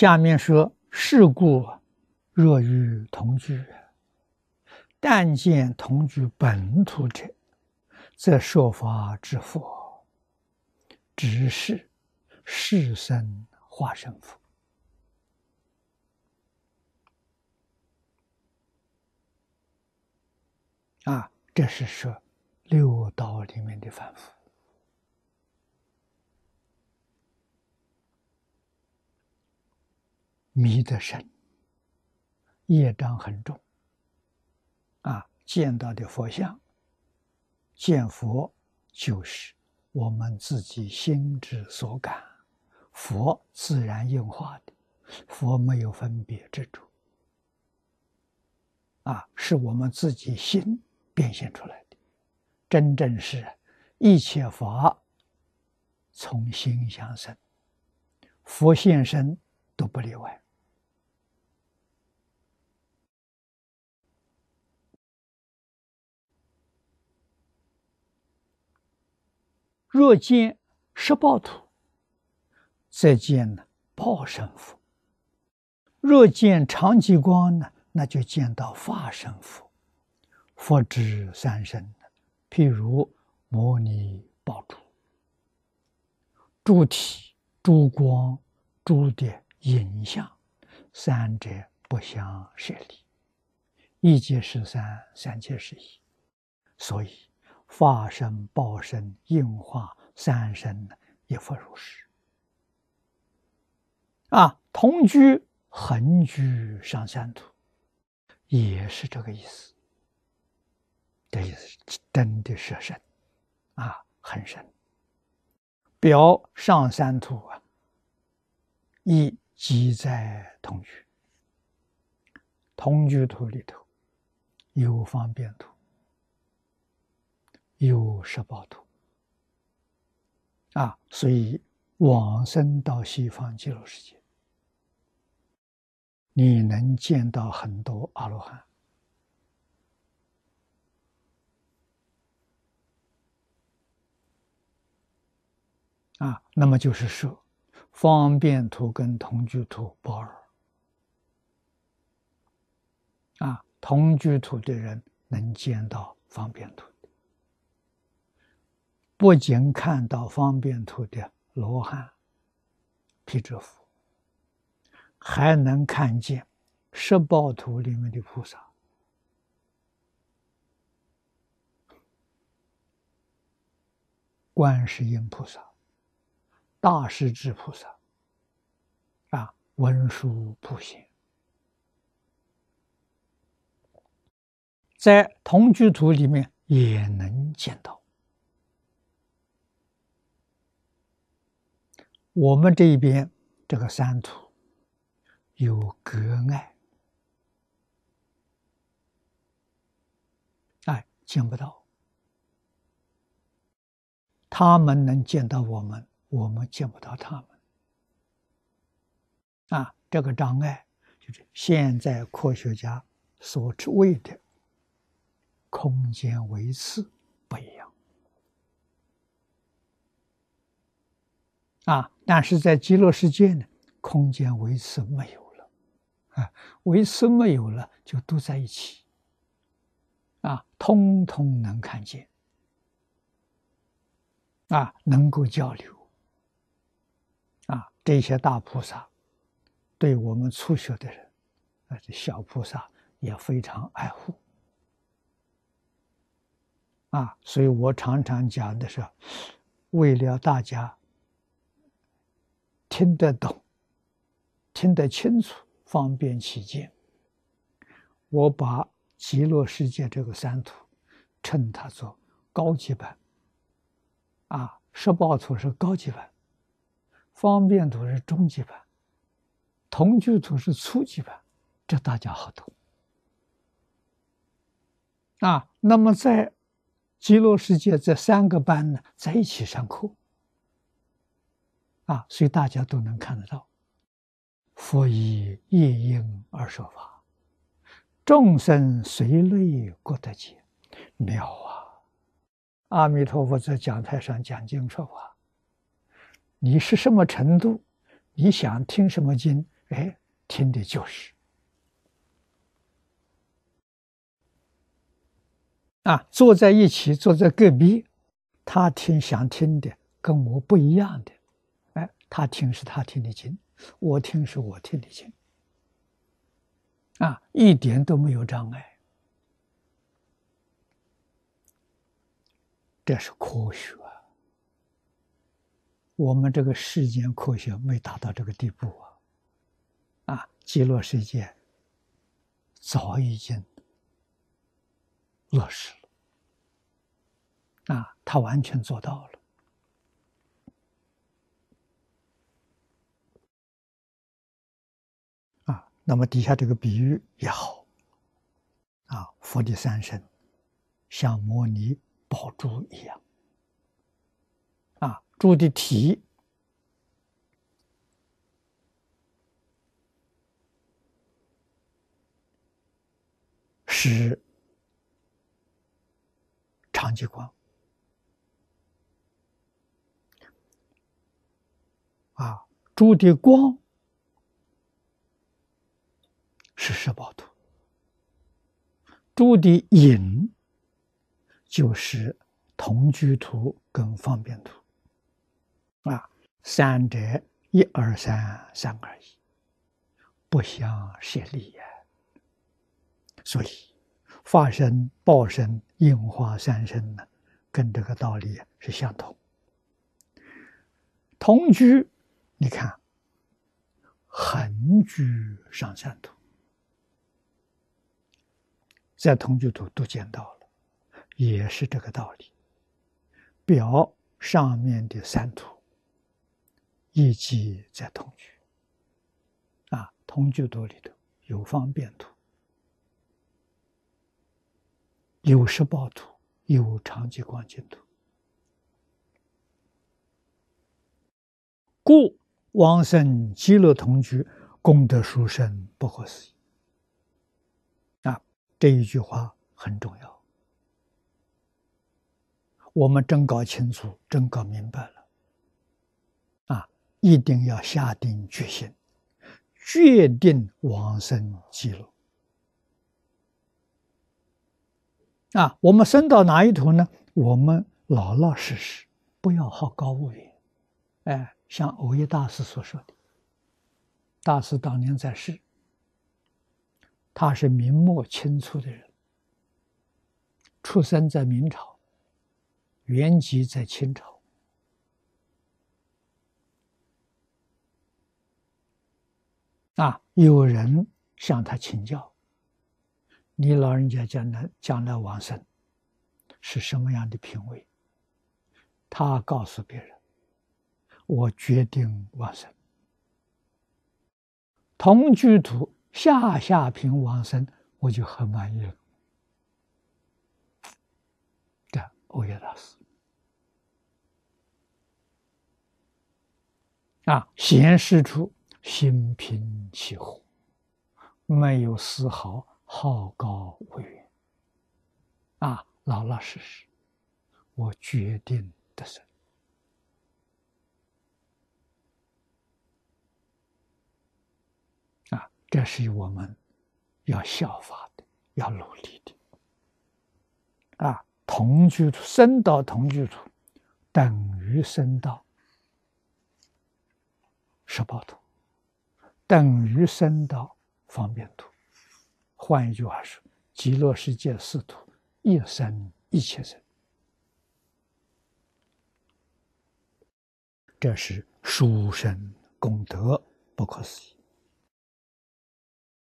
下面说：“是故若与同居，但见同居本土者，则说法之佛，只是世生化身佛。”啊，这是说六道里面的反复。迷得深，业障很重。啊，见到的佛像，见佛就是我们自己心之所感，佛自然应化的，佛没有分别之处。啊，是我们自己心变现出来的，真正是一切法从心相生，佛现身都不例外。若见十报土，则见呢报身佛；若见长吉光呢，那就见到化身佛。佛之三身，譬如摩尼宝珠，诸体、诸光、诸的影像，三者不相舍离，一即十三，三即十一，所以。化身、报身、应化三身亦复如是。啊，同居、横居上三土，也是这个意思。这意思真的是深，啊，很深。表上三土啊，亦即在同居。同居图里头有方便图。有十报图啊，所以往生到西方极乐世界，你能见到很多阿罗汉啊。那么就是说，方便图跟同居图不二啊。同居图的人能见到方便图。不仅看到方便图的罗汉、毗遮佛，还能看见十报图里面的菩萨，观世音菩萨、大势至菩萨，啊，文殊普贤，在同居图里面也能见到。我们这一边这个山土有隔碍，哎，见不到。他们能见到我们，我们见不到他们。啊，这个障碍就是现在科学家所谓的空间维次不一样。啊！但是在极乐世界呢，空间维持没有了，啊，维持没有了，就都在一起，啊，通通能看见，啊，能够交流，啊，这些大菩萨对我们初学的人，啊，这小菩萨也非常爱护，啊，所以我常常讲的是，为了大家。听得懂，听得清楚，方便起见。我把极乐世界这个三图称它做高级版，啊，十报图是高级版，方便图是中级版，同居图是初级版，这大家好懂。啊，那么在极乐世界这三个班呢，在一起上课。啊，所以大家都能看得到，佛以一因而说法，众生随类各得解，妙啊！阿弥陀佛在讲台上讲经说法，你是什么程度，你想听什么经，哎，听的就是啊，坐在一起，坐在隔壁，他听想听的跟我不一样的，他听是他听得清，我听是我听得清，啊，一点都没有障碍，这是科学。我们这个世间科学没达到这个地步啊！啊，极乐世界早已经落实了，啊，他完全做到了。啊，那么底下这个比喻也好，啊，佛的三身像摩尼宝珠一样。啊珠的体是长极光啊，珠的光是十宝图，朱的隐就是同居图跟方便图。啊，三者一二三，三而已，不相协力呀。所以，化身、报身、应化三身呢，跟这个道理是相同。同居，你看，横居上三图，在同居图都见到了，也是这个道理。表上面的三图。一即在同居，啊，同居图里头有方便图，有十报图，有长期光景图，故往生极乐同居，功德殊胜，不可思议。这一句话很重要，我们真搞清楚，真搞明白了啊。一定要下定决心，决定往生极乐。啊，我们升到哪一途呢？我们老老实实，不要好高骛远。哎，像欧耶大师所说的，大师当年在世，他是明末清初的人，出生在明朝，原籍在清朝。啊！有人向他请教：“你老人家将来将来往生是什么样的品位？”他告诉别人：“我决定往生，同居土下下品往生，我就很满意了。”这欧耶大师啊，显示出。心平气和，没有丝毫好高骛远，啊，老老实实，我决定得生，啊，这是我们要效法的，要努力的，啊，同居处，生到同居处，等于生到十八图。等于生到方便土，换一句话说，极乐世界四土一生一切生，这是殊胜功德不可思议。